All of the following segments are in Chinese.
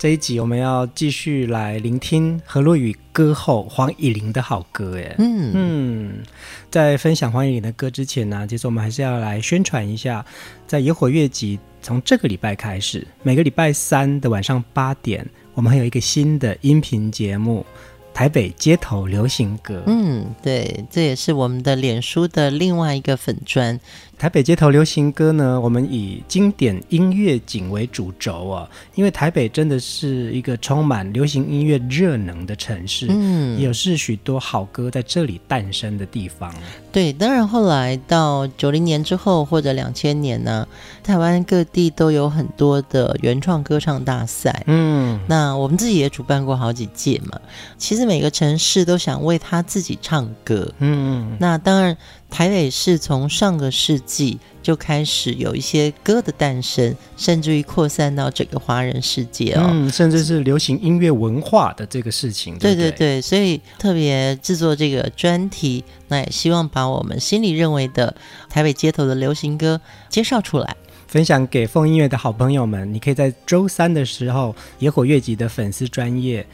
这一集我们要继续来聆听何洛雨歌后黄以玲的好歌，哎，嗯嗯，在分享黄以玲的歌之前呢，其实我们还是要来宣传一下，在野火乐集从这个礼拜开始，每个礼拜三的晚上八点，我们还有一个新的音频节目。台北街头流行歌，嗯，对，这也是我们的脸书的另外一个粉专。台北街头流行歌呢，我们以经典音乐景为主轴啊，因为台北真的是一个充满流行音乐热能的城市，嗯，也是许多好歌在这里诞生的地方。对，当然后来到九零年之后或者两千年呢，台湾各地都有很多的原创歌唱大赛，嗯，那我们自己也主办过好几届嘛，其实。每个城市都想为他自己唱歌，嗯，那当然，台北是从上个世纪就开始有一些歌的诞生，甚至于扩散到整个华人世界哦，嗯，甚至是流行音乐文化的这个事情，对对，对对，所以特别制作这个专题，那也希望把我们心里认为的台北街头的流行歌介绍出来，分享给风音乐的好朋友们。你可以在周三的时候，野火乐集的粉丝专业。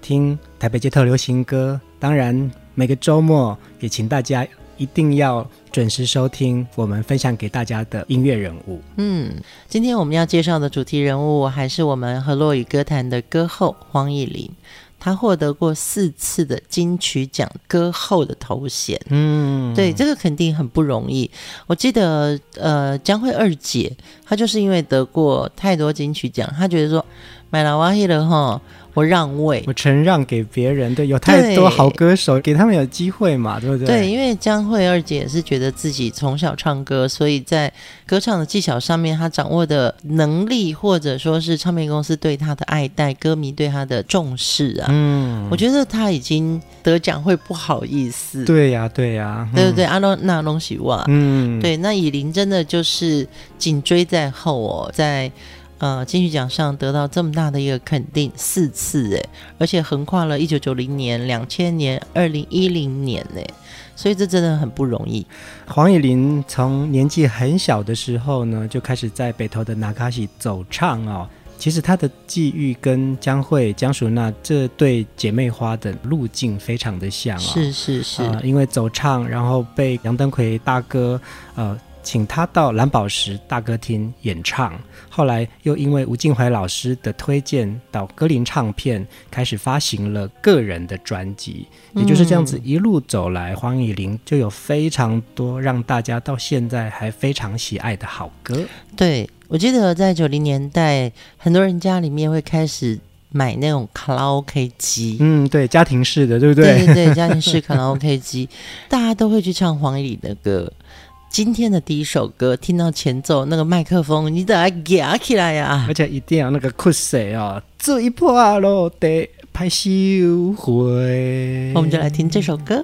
听台北街头流行歌，当然每个周末也请大家一定要准时收听我们分享给大家的音乐人物。嗯，今天我们要介绍的主题人物还是我们和洛语歌坛的歌后黄乙玲，她获得过四次的金曲奖歌后的头衔。嗯，对，这个肯定很不容易。我记得，呃，江蕙二姐，她就是因为得过太多金曲奖，她觉得说买了哇嘿了哈。我让位，我承让给别人。对，有太多好歌手，给他们有机会嘛，对不对？对，因为江蕙二姐也是觉得自己从小唱歌，所以在歌唱的技巧上面，她掌握的能力，或者说是唱片公司对她的爱戴，歌迷对她的重视啊。嗯，我觉得她已经得奖会不好意思。对呀、啊，对呀、啊，对不对，阿龙那东西哇，嗯，对，那以琳真的就是紧追在后哦，在。呃，金曲奖上得到这么大的一个肯定，四次哎，而且横跨了一九九零年、两千年、二零一零年诶，所以这真的很不容易。黄以玲从年纪很小的时候呢，就开始在北投的那卡西走唱哦。其实她的际遇跟江蕙、江淑娜这对姐妹花的路径非常的像啊、哦，是是是、呃，因为走唱，然后被杨登魁大哥呃。请他到蓝宝石大歌厅演唱，后来又因为吴敬怀老师的推荐，到歌林唱片开始发行了个人的专辑，也就是这样子一路走来，黄乙玲就有非常多让大家到现在还非常喜爱的好歌。对，我记得在九零年代，很多人家里面会开始买那种卡拉 OK 机，嗯，对，家庭式的，对不对？对对对，家庭式卡拉 OK 机，大家都会去唱黄乙玲的歌。今天的第一首歌，听到前奏那个麦克风，你得要夹起来呀、啊！而且一定要那个酷谁哦，最破落得拍手会。我们就来听这首歌。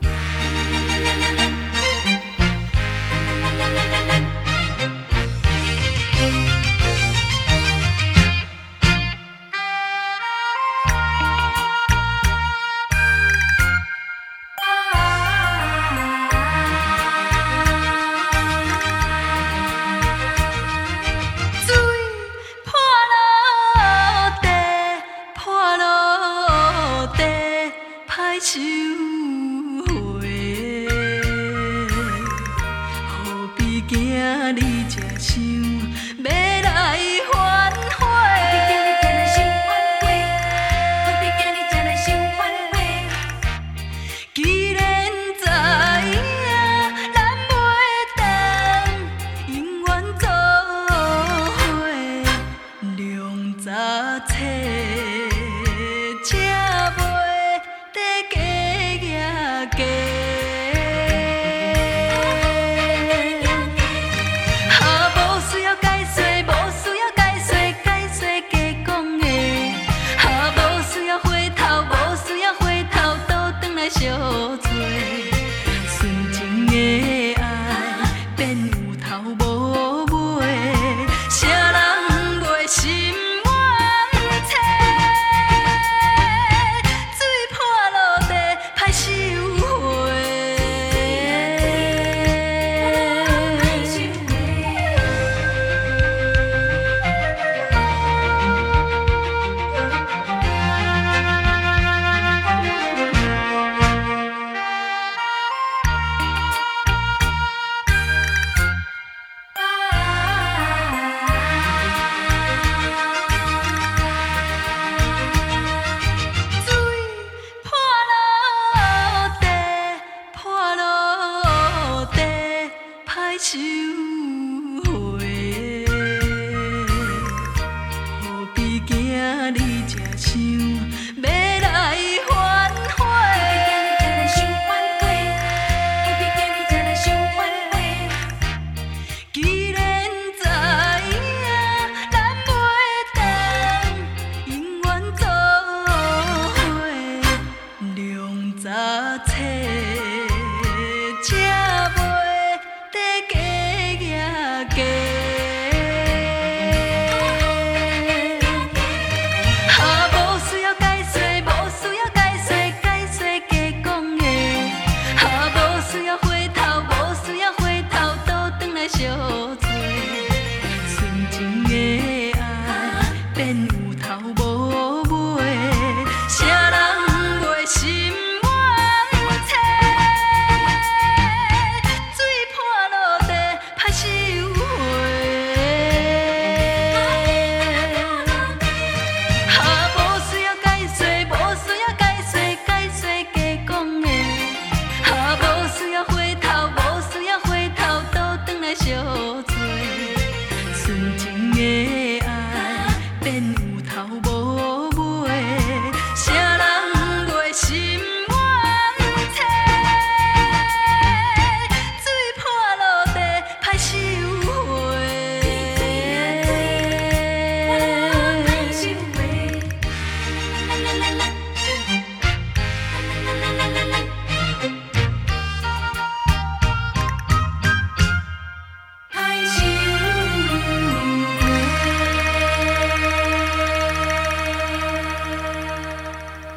爱情。to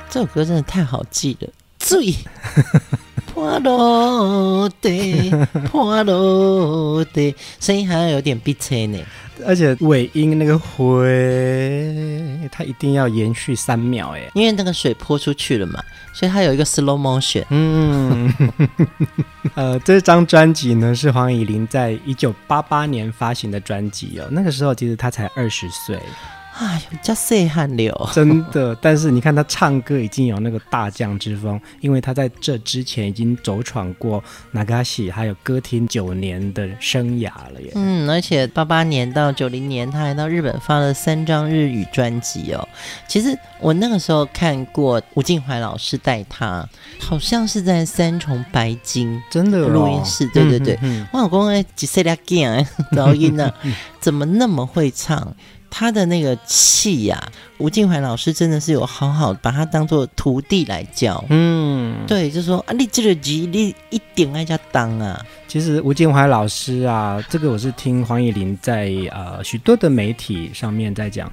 这首歌真的太好记了，醉落地，破落地，声音好像有点逼车呢。而且尾音那个回，它一定要延续三秒哎，因为那个水泼出去了嘛，所以它有一个 slow motion。嗯，呃，这张专辑呢是黄以玲在一九八八年发行的专辑哦，那个时候其实她才二十岁。哎呦，叫岁汗流，真的。但是你看他唱歌已经有那个大将之风，因为他在这之前已经走闯过那嘎西还有歌厅九年的生涯了耶。嗯，而且八八年到九零年，他还到日本发了三张日语专辑哦。其实我那个时候看过吴敬怀老师带他，好像是在三重白金真的录音室。对对对，我老公哎，几岁了？然后音呢？怎么那么会唱？他的那个气呀、啊，吴敬怀老师真的是有好好把他当做徒弟来教。嗯，对，就说啊，你这个吉你一点爱家当啊。其实吴敬怀老师啊，这个我是听黄以玲在呃许多的媒体上面在讲。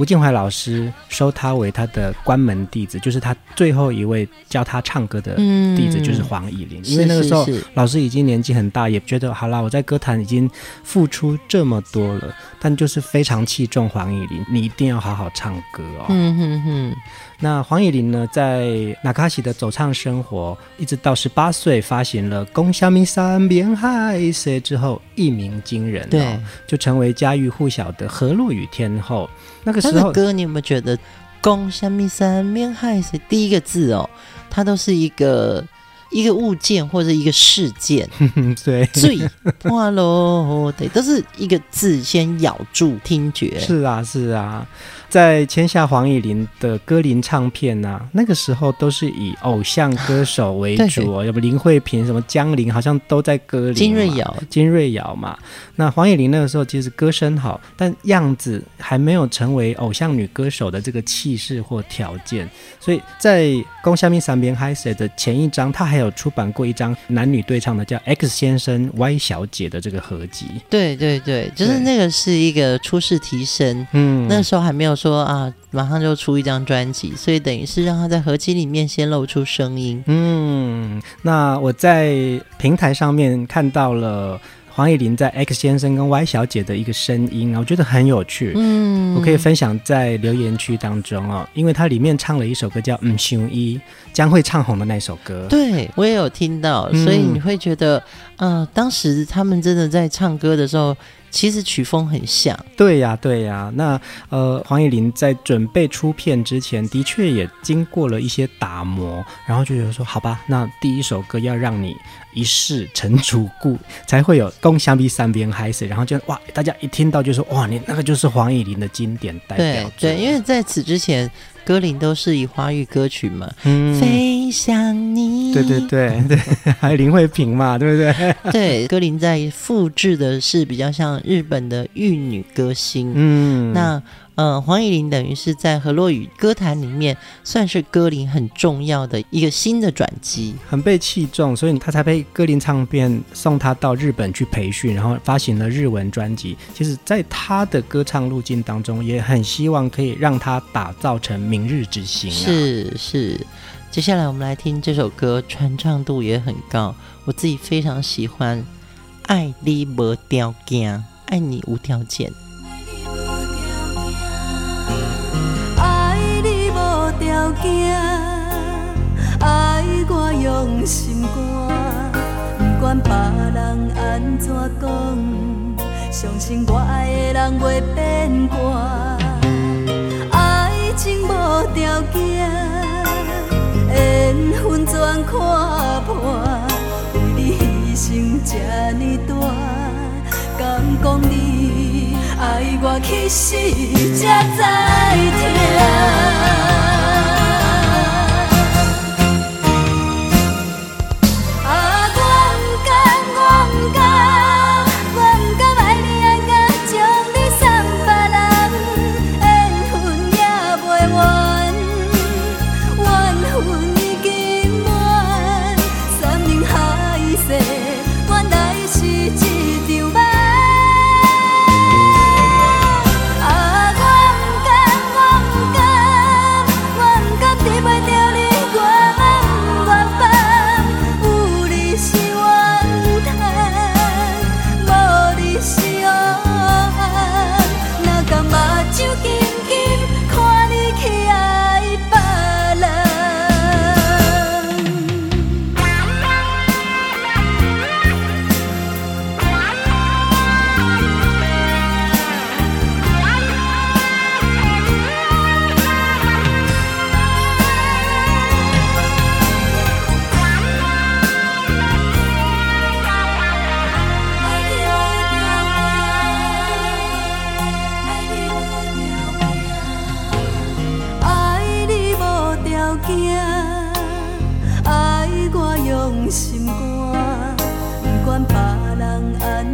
吴静怀老师收他为他的关门弟子，就是他最后一位教他唱歌的弟子，就是黄乙玲。嗯、因为那个时候老师已经年纪很大，也觉得好啦，我在歌坛已经付出这么多了，但就是非常器重黄乙玲，你一定要好好唱歌哦。嗯哼哼。那黄以玲呢，在那卡西的走唱生活，一直到十八岁发行了《公虾米山边海谁》之后，一鸣惊人，哦，对，就成为家喻户晓的河洛语天后。那个时候，歌你有没有觉得《公虾米山边海誓》第一个字哦，它都是一个一个物件或者一个事件，对，最哇喽，对，都是一个字先咬住听觉，是啊，是啊。在签下黄以玲的歌林唱片呐、啊，那个时候都是以偶像歌手为主哦，要不林慧萍、什么江玲，好像都在歌林。金瑞瑶，金瑞瑶嘛。那黄以玲那个时候其实歌声好，但样子还没有成为偶像女歌手的这个气势或条件，所以在《宫下面三边嗨》写》的前一张，他还有出版过一张男女对唱的，叫《X 先生 Y 小姐》的这个合集。对对对，就是那个是一个初试提升，嗯，那时候还没有。说啊，马上就出一张专辑，所以等于是让他在合集里面先露出声音。嗯，那我在平台上面看到了。黄以玲在 X 先生跟 Y 小姐的一个声音啊，我觉得很有趣。嗯，我可以分享在留言区当中哦，因为它里面唱了一首歌叫《嗯熊一》，将会唱红的那首歌。对，我也有听到，所以你会觉得，嗯、呃，当时他们真的在唱歌的时候，其实曲风很像。对呀，对呀。那呃，黄乙玲在准备出片之前，的确也经过了一些打磨，然后就觉得说，好吧，那第一首歌要让你一试成主顾，才会有共享比三边嗨死，然后就哇，大家一听到就说哇，你那个就是黄乙玲的经典代表。对对，因为在此之前。歌林都是以华语歌曲嘛，嗯，飞向你，对对对对，还有林慧萍嘛，对不对？对，歌林在复制的是比较像日本的玉女歌星，嗯，那。嗯、呃，黄以玲等于是在河洛语歌坛里面算是歌林很重要的一个新的转机，很被器重，所以他才被歌林唱片送他到日本去培训，然后发行了日文专辑。其实，在他的歌唱路径当中，也很希望可以让他打造成明日之星、啊。是是，接下来我们来听这首歌，传唱度也很高，我自己非常喜欢，《爱你无条件》，爱你无条件。条件，爱我用心肝，不管别人安怎讲，相信我爱的人袂变卦。爱情无条件，缘分全看破，为你牺牲这呢大，敢讲你爱我其实才知痛。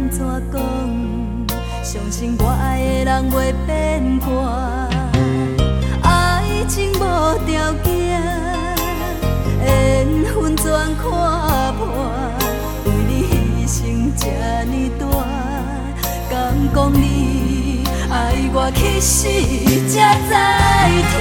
怎讲？相信我爱的人袂变卦，爱情无条件，缘分全看破。为你牺牲这呢大，敢讲你爱我去死才知疼？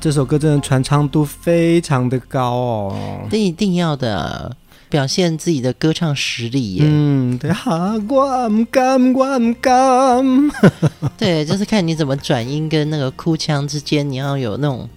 这首歌真的传唱度非常的高哦，这一定要的啊。表现自己的歌唱实力耶！嗯，对哈，我唔敢，我唔敢。对，就是看你怎么转音跟那个哭腔之间，你要有那种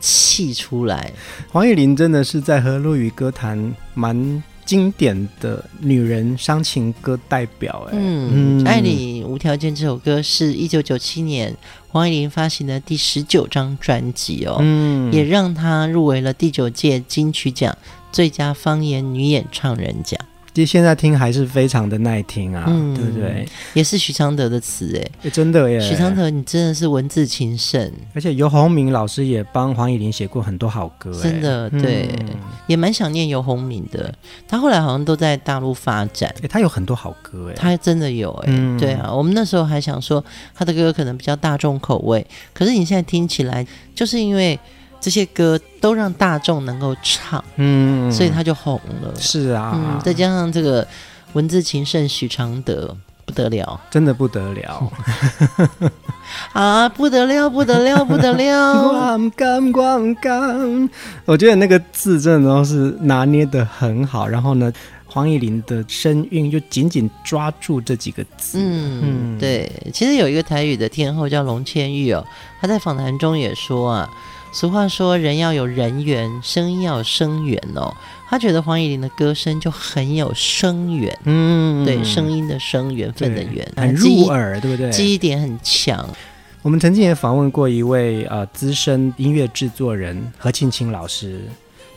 气出来。黄乙玲真的是在和陆语歌坛蛮经典的女人伤情歌代表。哎，嗯，《爱你无条件》这首歌是一九九七年黄乙玲发行的第十九张专辑哦，嗯，也让她入围了第九届金曲奖。最佳方言女演唱人奖，其实现在听还是非常的耐听啊，嗯、对不对？也是许常德的词哎，真的耶！许常德，你真的是文字情圣，而且游鸿明老师也帮黄乙玲写过很多好歌，真的对，嗯、也蛮想念游鸿明的。他后来好像都在大陆发展，哎，他有很多好歌哎，他真的有哎，嗯、对啊，我们那时候还想说他的歌可能比较大众口味，可是你现在听起来，就是因为。这些歌都让大众能够唱，嗯，所以他就红了。是啊，嗯，再加上这个文字情圣许常德，不得了，真的不得了 啊，不得了，不得了，不得了！光干光干，我觉得那个字真的都是拿捏的很好，然后呢，黄乙玲的声韵就紧紧抓住这几个字。嗯，嗯对，其实有一个台语的天后叫龙千玉哦，她在访谈中也说啊。俗话说，人要有人缘，声音要有声源哦。他觉得黄以玲的歌声就很有声源，嗯，对，声音的声，缘分的缘，很入耳，对不对？记忆点很强。我们曾经也访问过一位呃资深音乐制作人何庆清老师。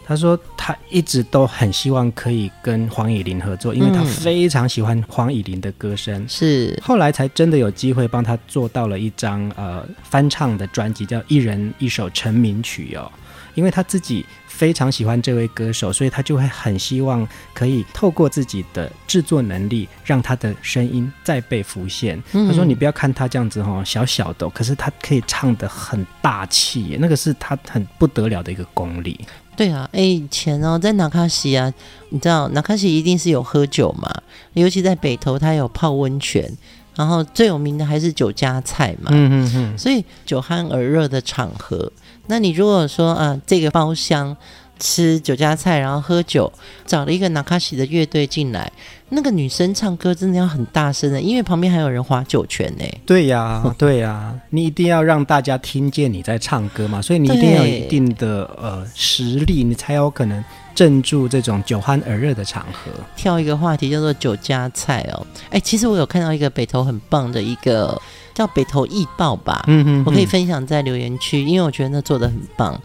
他说他一直都很希望可以跟黄以玲合作，因为他非常喜欢黄以玲的歌声。是、嗯，后来才真的有机会帮他做到了一张呃翻唱的专辑，叫《一人一首成名曲》哦。因为他自己非常喜欢这位歌手，所以他就会很希望可以透过自己的制作能力，让他的声音再被浮现。嗯、他说：“你不要看他这样子哈，小小的，可是他可以唱得很大气，那个是他很不得了的一个功力。”对啊，哎，以前哦，在纳卡西啊，你知道纳卡西一定是有喝酒嘛，尤其在北投，它有泡温泉，然后最有名的还是酒家菜嘛，嗯嗯嗯，所以酒酣耳热的场合，那你如果说啊，这个包厢。吃酒家菜，然后喝酒，找了一个纳卡西的乐队进来。那个女生唱歌真的要很大声的，因为旁边还有人划酒泉呢。对呀，对呀，你一定要让大家听见你在唱歌嘛，所以你一定要有一定的呃实力，你才有可能镇住这种酒酣耳热的场合。跳一个话题叫做酒家菜哦，哎，其实我有看到一个北投很棒的一个叫北投易报吧，嗯哼，我可以分享在留言区，因为我觉得那做的很棒。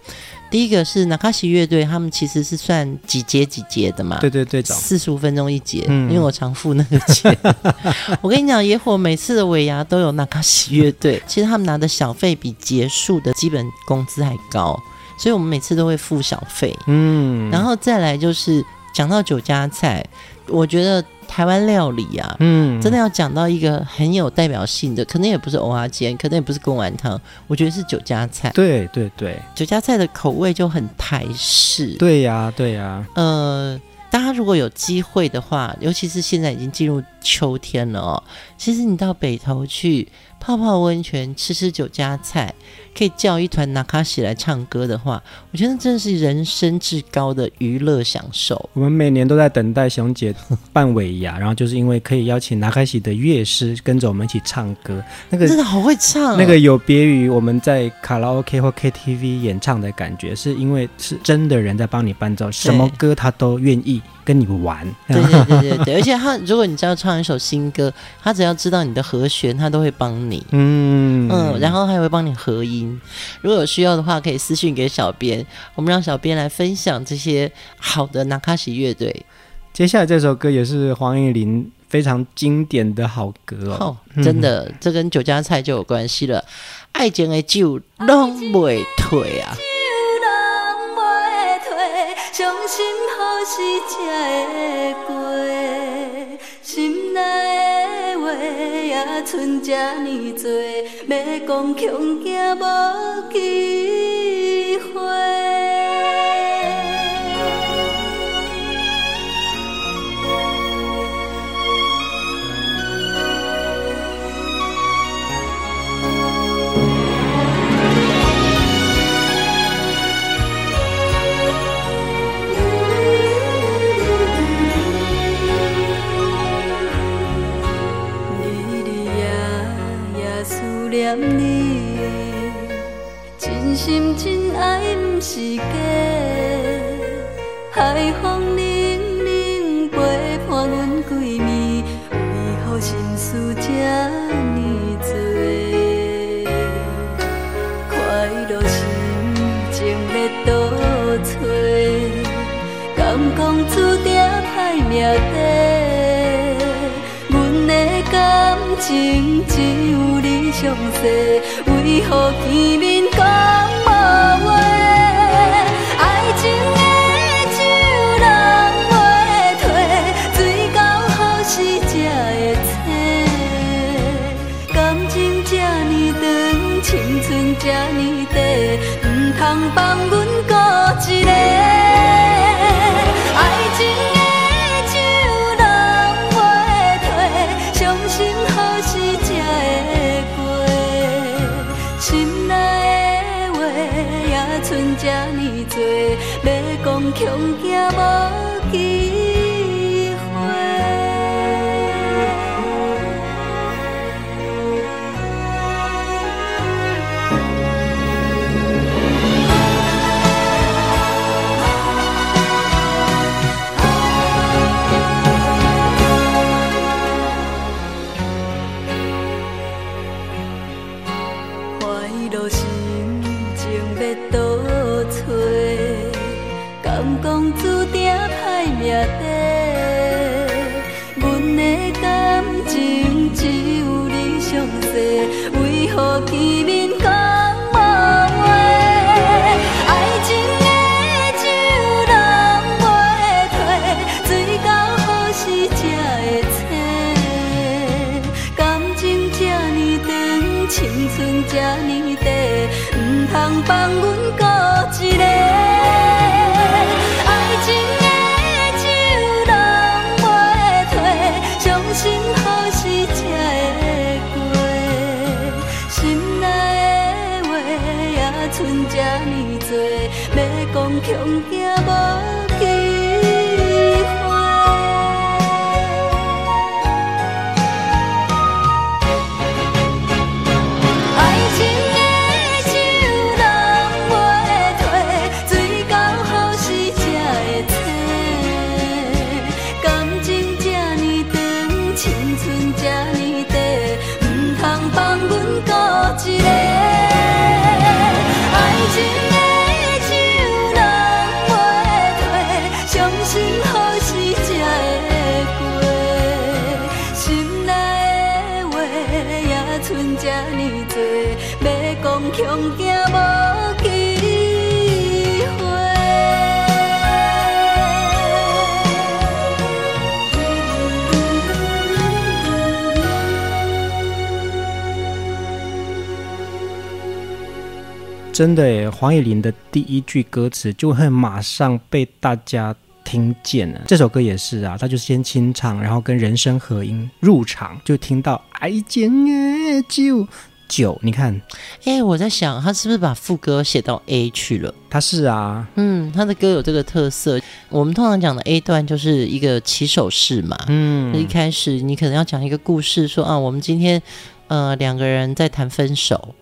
第一个是纳卡西乐队，他们其实是算几节几节的嘛？对对对，四十五分钟一节，嗯、因为我常付那个钱。我跟你讲，野火每次的尾牙都有纳卡西乐队，其实他们拿的小费比结束的基本工资还高，所以我们每次都会付小费。嗯，然后再来就是讲到酒家菜，我觉得。台湾料理啊，嗯，真的要讲到一个很有代表性的，可能也不是蚵仔煎，可能也不是贡丸汤，我觉得是酒家菜。对对对，酒家菜的口味就很台式。对呀对呀，呃，大家如果有机会的话，尤其是现在已经进入秋天了哦，其实你到北投去。泡泡温泉，吃吃酒家菜，可以叫一团拿卡西来唱歌的话，我觉得真的是人生至高的娱乐享受。我们每年都在等待熊姐办尾牙，然后就是因为可以邀请拿卡西的乐师跟着我们一起唱歌，那个真的好会唱，那个有别于我们在卡拉 OK 或 KTV 演唱的感觉，是因为是真的人在帮你伴奏，什么歌他都愿意。跟你玩，对对对对对，而且他，如果你只要唱一首新歌，他只要知道你的和弦，他都会帮你，嗯嗯，然后还会帮你合音。如果有需要的话，可以私信给小编，我们让小编来分享这些好的纳卡西乐队。接下来这首歌也是黄乙玲非常经典的好歌哦，哦真的，嗯、这跟酒家菜就有关系了。爱情的酒拢袂退啊。伤心何时才会过？心内的话也剩这呢多，要讲恐惊无去是假海风冷冷陪伴阮几暝，为何心事这呢多？快乐心情要倒找，敢讲注定歹命底？阮的感情只有你详细，为何见强行无真的耶，黄乙玲的第一句歌词就会马上被大家听见了。这首歌也是啊，他就先清唱，然后跟人声合音入场，就听到爱情的酒酒。你看，哎，我在想，他是不是把副歌写到 A 去了？他是啊，嗯，他的歌有这个特色。我们通常讲的 A 段就是一个起手式嘛，嗯，一开始你可能要讲一个故事，说啊，我们今天呃两个人在谈分手，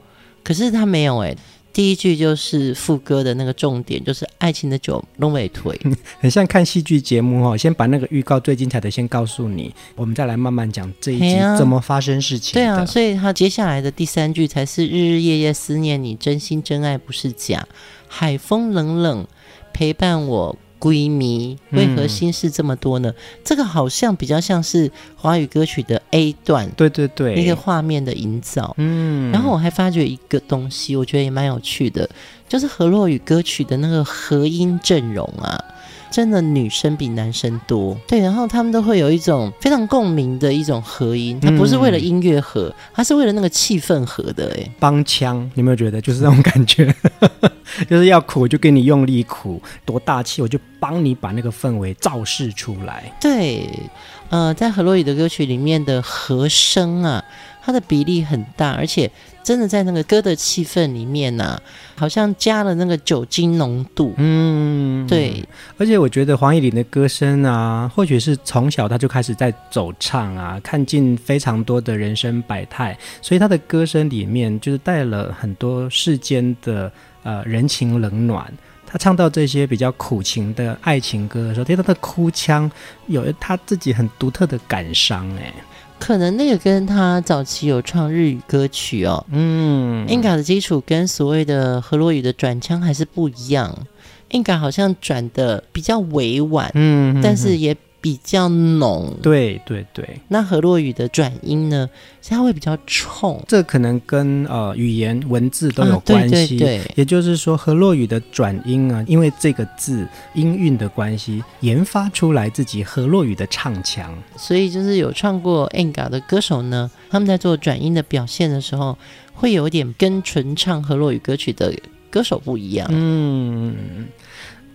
可是他没有哎。第一句就是副歌的那个重点，就是爱情的酒弄尾腿，很像看戏剧节目哦。先把那个预告最精彩的先告诉你，我们再来慢慢讲这一集怎么发生事情。对啊，所以他接下来的第三句才是日日夜夜思念你，真心真爱不是假，海风冷冷陪伴我。闺蜜为何心事这么多呢？嗯、这个好像比较像是华语歌曲的 A 段，对对对，那个画面的营造。嗯，然后我还发觉一个东西，我觉得也蛮有趣的，就是何洛雨歌曲的那个和音阵容啊。真的女生比男生多，对，然后他们都会有一种非常共鸣的一种合音，它不是为了音乐合，它是为了那个气氛合的，哎，帮腔，你有没有觉得就是这种感觉？就是要苦就给你用力苦，多大气我就帮你把那个氛围造势出来。对，呃，在何洛语的歌曲里面的和声啊，它的比例很大，而且。真的在那个歌的气氛里面呢、啊，好像加了那个酒精浓度。嗯，对。而且我觉得黄义玲的歌声啊，或许是从小他就开始在走唱啊，看尽非常多的人生百态，所以他的歌声里面就是带了很多世间的呃人情冷暖。他唱到这些比较苦情的爱情歌的时候，听到他的哭腔，有他自己很独特的感伤。哎，可能那个跟他早期有唱日语歌曲哦，嗯，Inga 的基础跟所谓的河洛语的转腔还是不一样。Inga 好像转的比较委婉，嗯，但是也。比较浓，对对对。那河洛语的转音呢？它会比较冲，这可能跟呃语言文字都有关系。啊、对对对，也就是说，河洛语的转音啊，因为这个字音韵的关系，研发出来自己河洛语的唱腔。所以，就是有唱过 Enga 的歌手呢，他们在做转音的表现的时候，会有点跟纯唱河洛语歌曲的歌手不一样。嗯。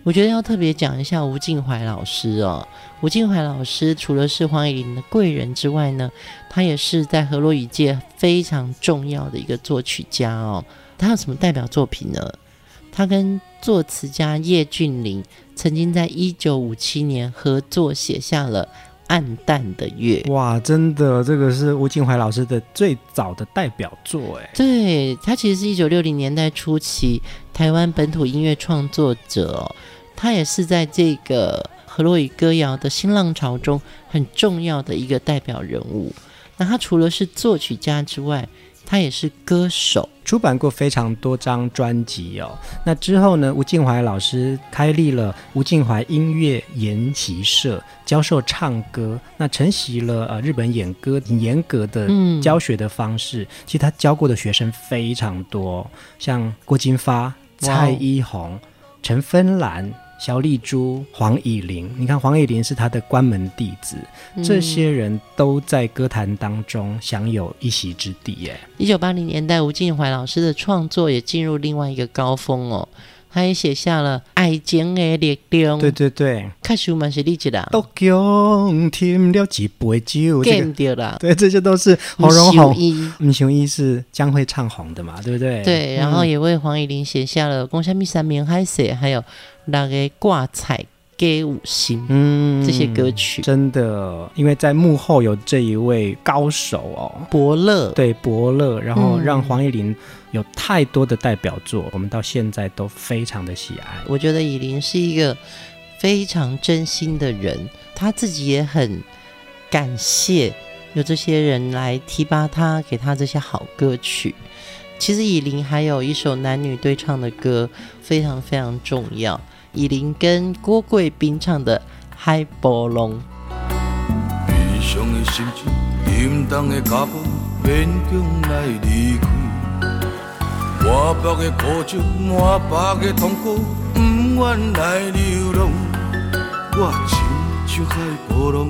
我觉得要特别讲一下吴敬怀老师哦。吴敬怀老师除了是黄乙玲的贵人之外呢，他也是在河洛语界非常重要的一个作曲家哦。他有什么代表作品呢？他跟作词家叶俊麟曾经在一九五七年合作写下了《暗淡的月》。哇，真的，这个是吴敬怀老师的最早的代表作哎。对，他其实是一九六零年代初期台湾本土音乐创作者哦。他也是在这个河洛语歌谣的新浪潮中很重要的一个代表人物。那他除了是作曲家之外，他也是歌手，出版过非常多张专辑哦。那之后呢，吴敬怀老师开立了吴敬怀音乐研习社，教授唱歌。那承袭了呃日本演歌严格的教学的方式。嗯、其实他教过的学生非常多，像郭金发、蔡依红、陈芬兰。萧丽珠、黄以玲，你看黄以玲是他的关门弟子，嗯、这些人都在歌坛当中享有一席之地。耶，一九八零年代，吴敬怀老师的创作也进入另外一个高峰哦，他也写下了《爱情的力量》。对对对，开始蛮是励志的。都共添了几杯酒，见掉了。对，这些都是洪荣红。吴雄一是将会唱红的嘛，对不对？对，然后也为黄乙玲写下了《共虾米三明海写》，还有。那个挂彩给五星，嗯，这些歌曲真的，因为在幕后有这一位高手哦，伯乐，对伯乐，然后让黄乙玲有太多的代表作，嗯，我们到现在都非常的喜爱。我觉得以琳是一个非常真心的人，他自己也很感谢有这些人来提拔他，给他这些好歌曲。其实以琳还有一首男女对唱的歌，非常非常重要。以琳跟郭贵宾唱的《海波浪》。悲伤的心情，沉重的脚步，勉强来离开。满腹的苦酒，满腹的痛苦，不愿来流浪。我亲像海波浪，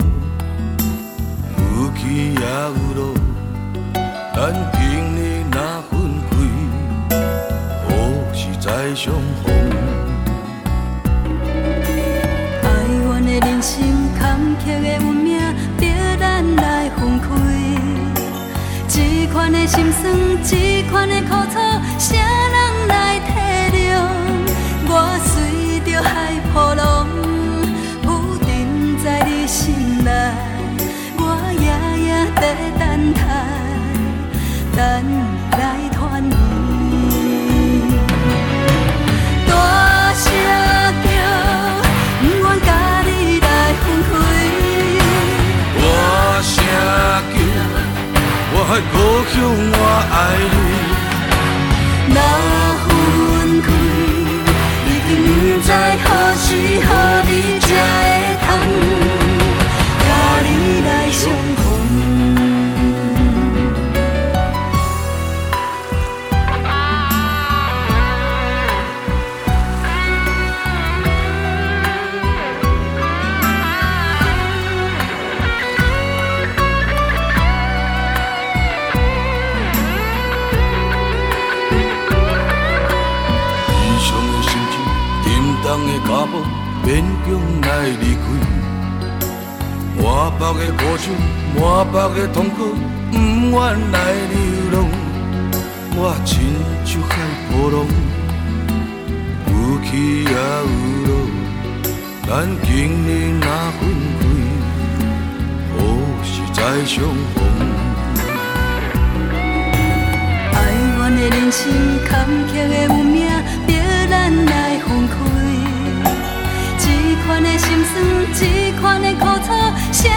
有起也有落，但经历那分开，何时再相逢？款的心酸，这款的苦楚，故乡，我爱你。若分开，已经不知何时何离开，满腹的苦楚，满腹的痛苦，不愿来流浪。我亲像海波浪，有起也有落。咱经历那分开，何时再相逢？哀怨的人生，坎坷的运命，逼咱来分开。这款的口楚写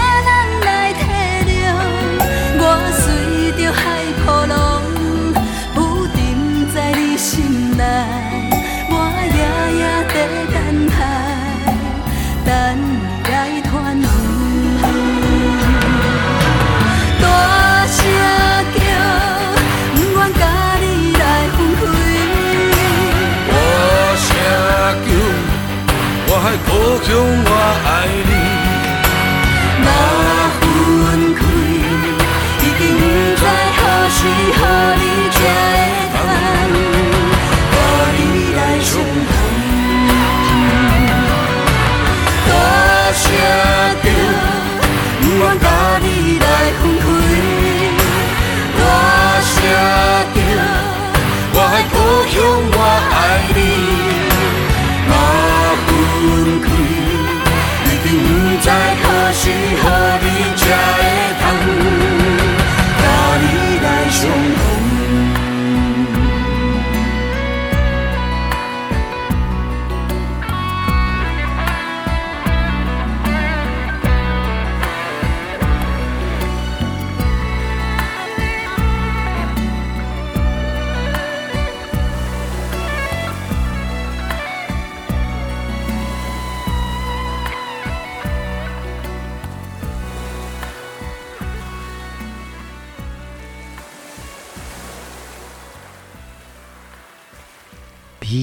的故乡我爱你。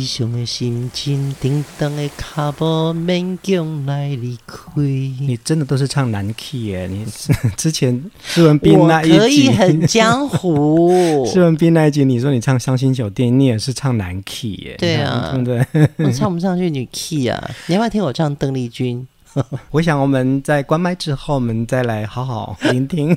悲伤的心情，叮当的脚步，勉强来离开。你真的都是唱男 key 耶？你 之前施文斌那一集，可以很江湖。施文斌那一集，你说你唱《伤心酒店》，你也是唱男 key 耶？对啊，对不对？我唱不上去女 key 啊！你要不要听我唱邓丽君？我想我们在关麦之后，我们再来好好聆听。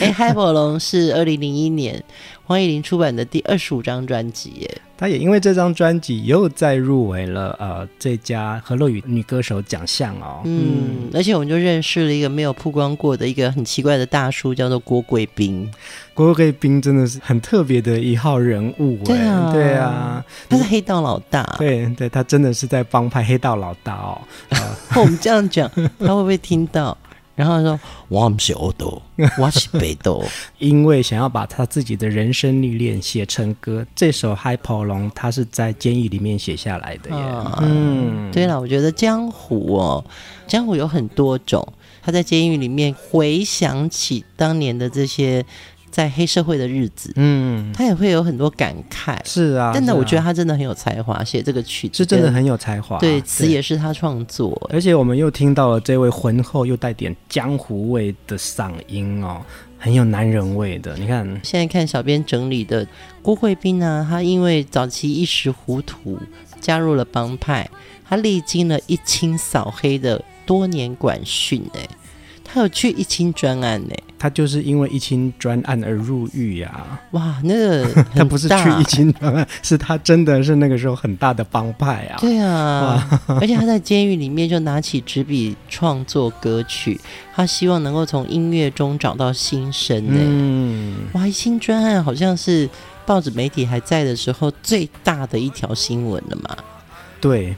哎，海波龙是二零零一年黄乙玲出版的第二十五张专辑耶。他也因为这张专辑又再入围了呃最佳河洛语女歌手奖项哦。嗯，而且我们就认识了一个没有曝光过的一个很奇怪的大叔，叫做郭贵宾。郭贵宾真的是很特别的一号人物。对啊，对啊，他是黑道老大。对对，他真的是在帮派黑道老大哦。呃、我们这样讲，他会不会听到？然后说：“我不是欧斗，我是北斗。”因为想要把他自己的人生历练写成歌，这首《嗨跑龙》他是在监狱里面写下来的耶。啊、嗯，对了，我觉得江湖哦，江湖有很多种。他在监狱里面回想起当年的这些。在黑社会的日子，嗯，他也会有很多感慨。是啊，真的，我觉得他真的很有才华，写这个曲子是真的很有才华。对，词也是他创作。而且我们又听到了这位浑厚又带点江湖味的嗓音哦，很有男人味的。你看，现在看小编整理的郭慧斌呢，他因为早期一时糊涂加入了帮派，他历经了一清扫黑的多年管训，哎。他有去一清专案呢，他就是因为一清专案而入狱呀、啊。哇，那个 他不是去一清专案，是他真的是那个时候很大的帮派啊。对啊，而且他在监狱里面就拿起纸笔创作歌曲，他希望能够从音乐中找到新生呢。嗯，哇，一清专案好像是报纸媒体还在的时候最大的一条新闻了嘛。对。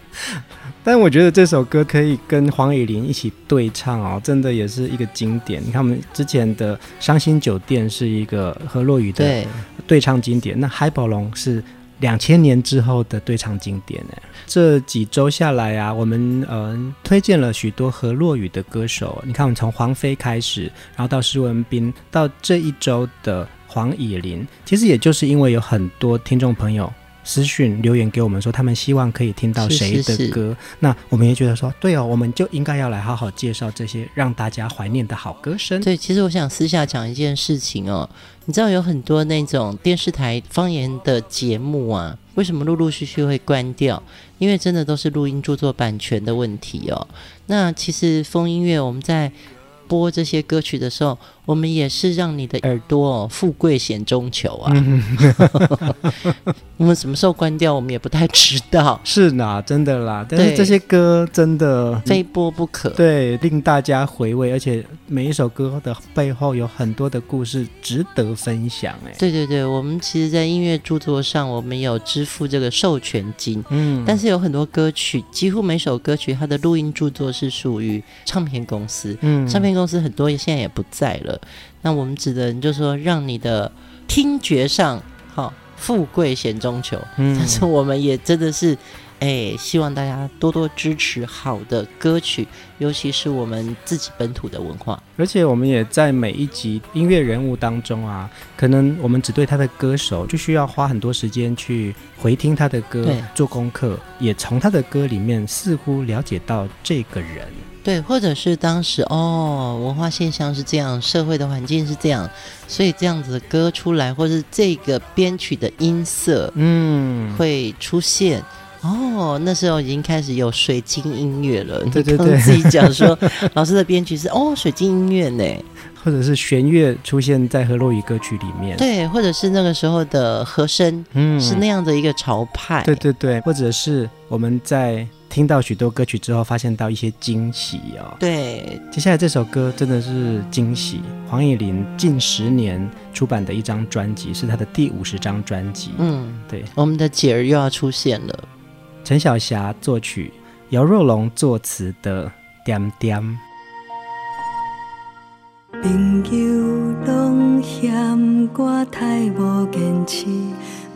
但我觉得这首歌可以跟黄以玲一起对唱哦，真的也是一个经典。你看我们之前的《伤心酒店》是一个河洛雨的对唱经典，对那《海宝龙》是两千年之后的对唱经典呢。这几周下来啊，我们嗯、呃、推荐了许多河洛雨的歌手。你看，我们从黄飞开始，然后到施文斌，到这一周的黄以玲，其实也就是因为有很多听众朋友。私讯留言给我们说，他们希望可以听到谁的歌，是是是，那我们也觉得说，对哦，我们就应该要来好好介绍这些让大家怀念的好歌声。对，其实我想私下讲一件事情哦，你知道有很多那种电视台方言的节目啊，为什么陆陆续续会关掉？因为真的都是录音著作版权的问题哦。那其实风音乐我们在播这些歌曲的时候，我们也是让你的耳朵哦，富贵险中求啊。我们什么时候关掉，我们也不太知道。是啦，真的啦。但是这些歌真的非播不可，对，令大家回味，而且每一首歌的背后有很多的故事值得分享。哎，对对对，我们其实，在音乐著作上，我们有支付这个授权金。嗯，但是有很多歌曲，几乎每首歌曲它的录音著作是属于唱片公司。嗯，唱片公司很多现在也不在了。那我们指的，你就说让你的听觉上好富贵险中求，嗯，但是我们也真的是哎，希望大家多多支持好的歌曲，尤其是我们自己本土的文化。而且我们也在每一集音乐人物当中啊，可能我们只对他的歌手，就需要花很多时间去回听他的歌，做功课，也从他的歌里面似乎了解到这个人。对，或者是当时哦，文化现象是这样，社会的环境是这样，所以这样子的歌出来，或是这个编曲的音色，嗯，会出现。哦，那时候已经开始有水晶音乐了。对对对，自己 讲说，老师的编曲是哦，水晶音乐呢，或者是弦乐出现在河洛语歌曲里面。对，或者是那个时候的和声，嗯，是那样的一个潮派。对对对，或者是我们在听到许多歌曲之后，发现到一些惊喜哦。对，接下来这首歌真的是惊喜。黄乙玲近十年出版的一张专辑，是她的第五十张专辑。嗯，对，我们的姐儿又要出现了。陈小霞作曲，姚若龙作词的《点点》。朋友拢嫌我太无坚持，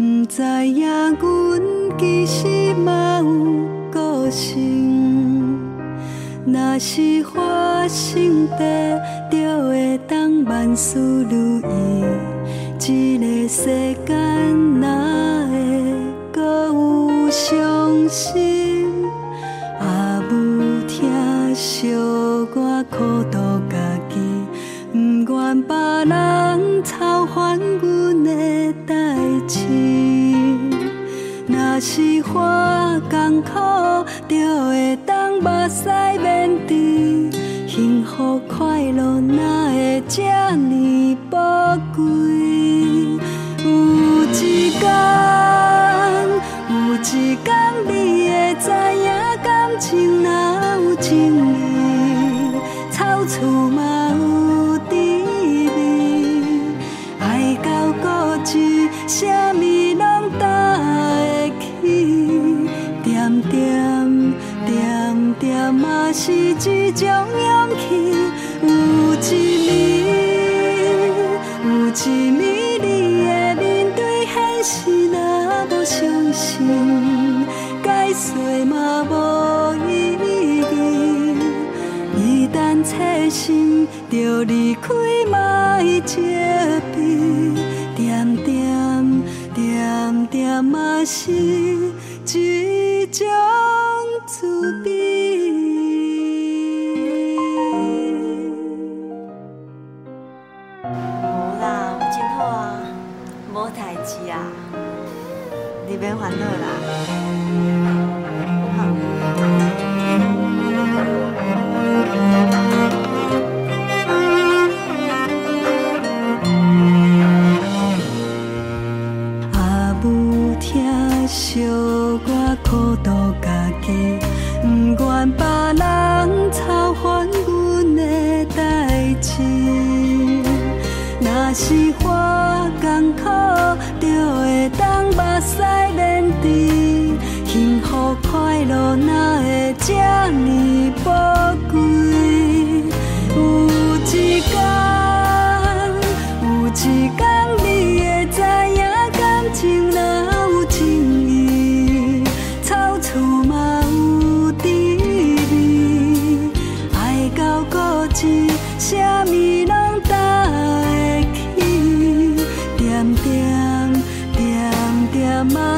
不知影阮其实嘛有个性。若是花心地，就会当万事如意。这个世间哪会阁有伤心？也无疼惜我苦度家己，不愿别人操烦阮的代志。若是花艰苦，就会当目屎面滴，幸福快乐哪会这呢宝贵？有一天，有一天你会知影，感情哪有情义，草厝嘛有滋味，爱到固执，啥物拢担会起，点点点点嘛是一种勇气，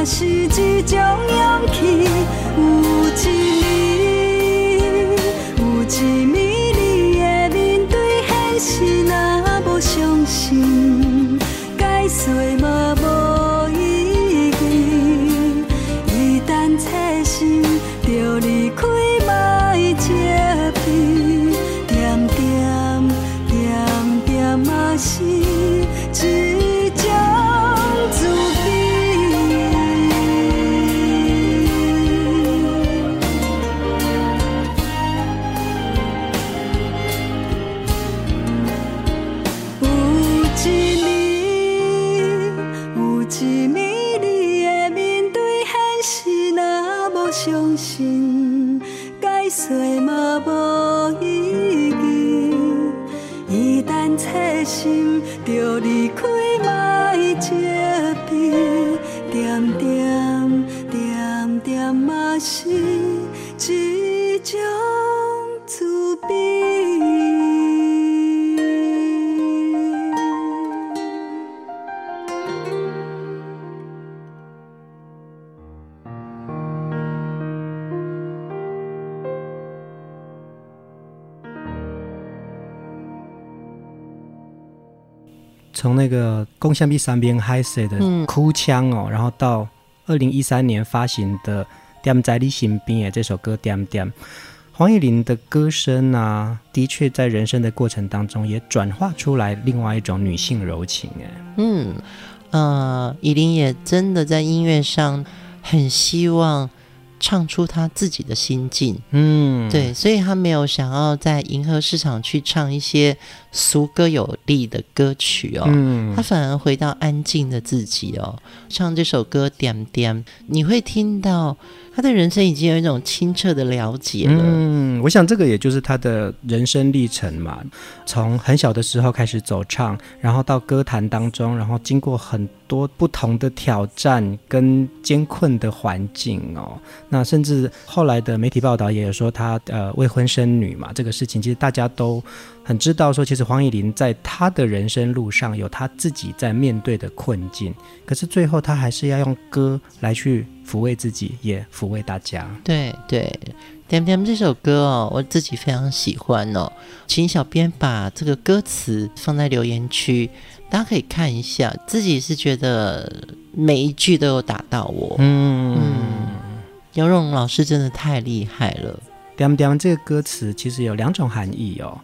是一种勇气。有一日，有一日。从那个《共享比三边海水》的哭腔哦，嗯、然后到二零一三年发行的《点在你身边》这首歌《点点》，黄乙玲的歌声啊，的确在人生的过程当中也转化出来另外一种女性柔情哎。嗯，呃，乙玲也真的在音乐上很希望。唱出他自己的心境，嗯，对，所以他没有想要在迎合市场去唱一些俗歌有力的歌曲哦，嗯，他反而回到安静的自己哦，唱这首歌点点，你会听到。他的人生已经有一种清澈的了解了。嗯，我想这个也就是他的人生历程嘛。从很小的时候开始走唱，然后到歌坛当中，然后经过很多不同的挑战跟艰困的环境哦。那甚至后来的媒体报道也有说他呃未婚生女嘛，这个事情其实大家都。很知道说，其实黄乙玲在她的人生路上有她自己在面对的困境，可是最后她还是要用歌来去抚慰自己，也抚慰大家。对对，点点这首歌哦，我自己非常喜欢哦，请小编把这个歌词放在留言区，大家可以看一下，自己是觉得每一句都有打到我。嗯嗯，姚若龙老师真的太厉害了。点点这个歌词其实有两种含义哦。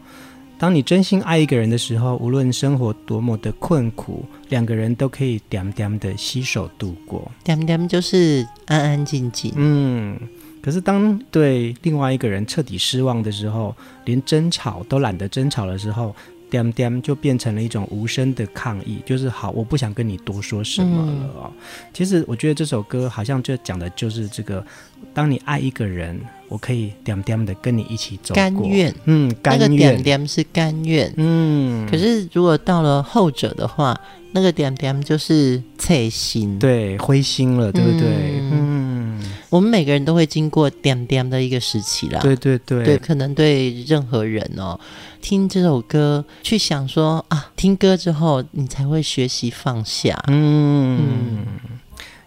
当你真心爱一个人的时候，无论生活多么的困苦，两个人都可以点点的携手度过。点点就是安安静静。嗯，可是当对另外一个人彻底失望的时候，连争吵都懒得争吵的时候，点点就变成了一种无声的抗议，就是好，我不想跟你多说什么了哦。嗯、其实我觉得这首歌好像就讲的就是这个：当你爱一个人。我可以点点的跟你一起走过，甘愿，嗯，甘愿，那个点点是甘愿，嗯。可是如果到了后者的话，那个点点就是脆心，对，灰心了，对不对？嗯。嗯，我们每个人都会经过点点的一个时期啦，对对对，对，可能对任何人哦，听这首歌，去想说啊，听歌之后你才会学习放下。嗯，嗯，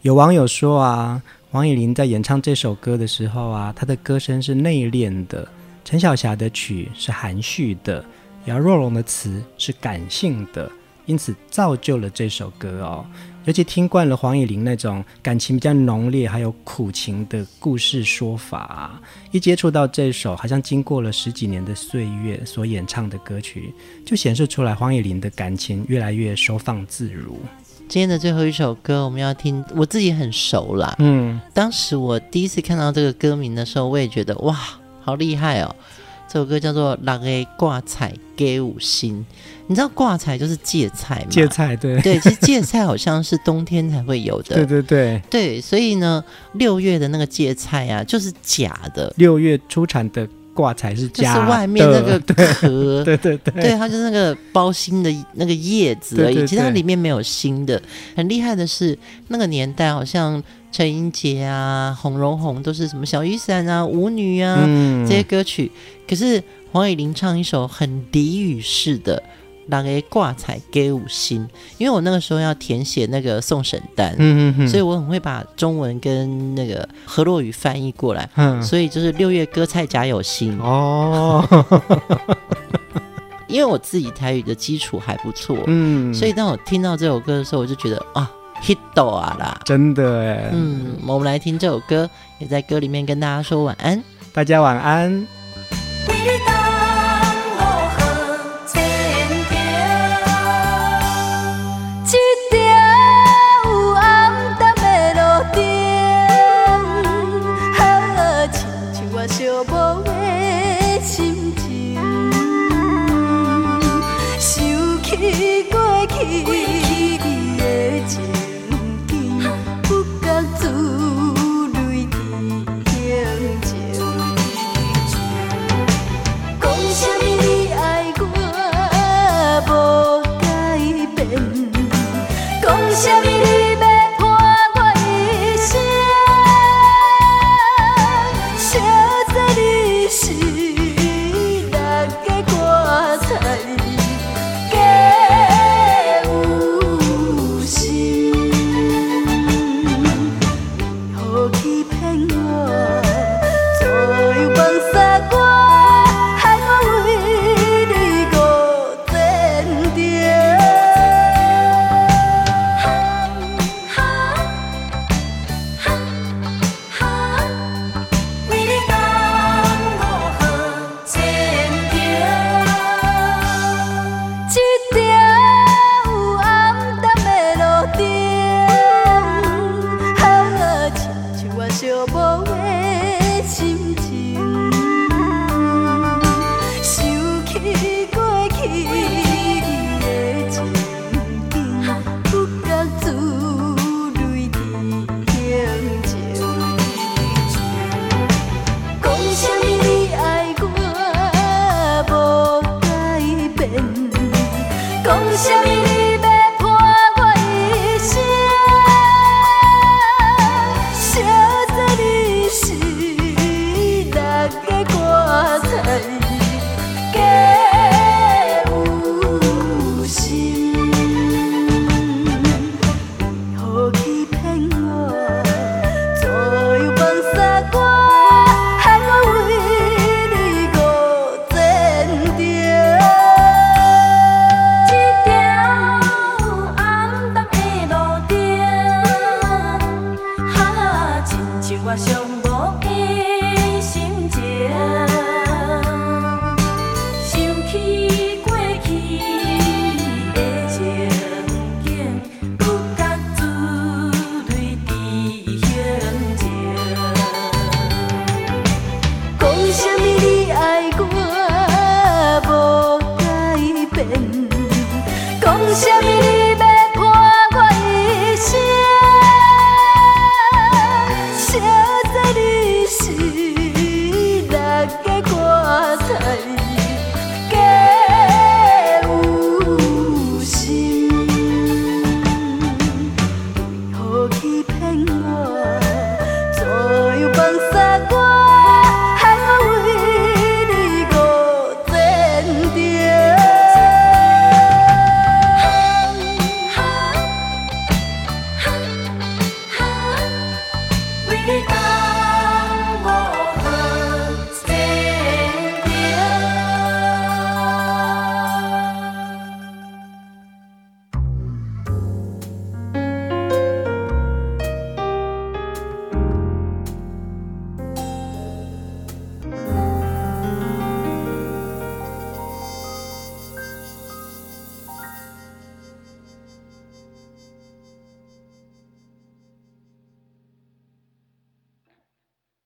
有网友说啊。王以琳在演唱这首歌的时候啊，她的歌声是内敛的；陈小霞的曲是含蓄的；姚若龙的词是感性的，因此造就了这首歌哦。尤其听惯了黄以玲那种感情比较浓烈，还有苦情的故事说法啊，一接触到这首好像经过了十几年的岁月所演唱的歌曲，就显示出来黄以玲的感情越来越收放自如。今天的最后一首歌，我们要听，我自己很熟啦。嗯，当时我第一次看到这个歌名的时候，我也觉得哇，好厉害哦！这首歌叫做《狼 A 挂彩给五星》，你知道挂彩就是芥菜吗？芥菜，对对，其实芥菜好像是冬天才会有的。对对对对，所以呢，六月的那个芥菜啊，就是假的。六月出产的。挂彩是假的，就是外面那个壳，对对对，对，它就是那个包心的那个叶子而已，对对对，其实它里面没有心的。很厉害的是，那个年代好像陈英杰啊、洪荣宏都是什么小雨伞啊、舞女啊、嗯、这些歌曲，可是黄雨玲唱一首很俚语式的。拿个挂彩给五星，因为我那个时候要填写那个送审单，嗯嗯嗯，所以我很会把中文跟那个河洛语翻译过来，嗯，所以就是六月歌菜夹有心哦，因为我自己台语的基础还不错，嗯，所以当我听到这首歌的时候，我就觉得啊，hit 到啊啦，真的。哎，嗯，我们来听这首歌，也在歌里面跟大家说晚安，大家晚安。我上无的心情。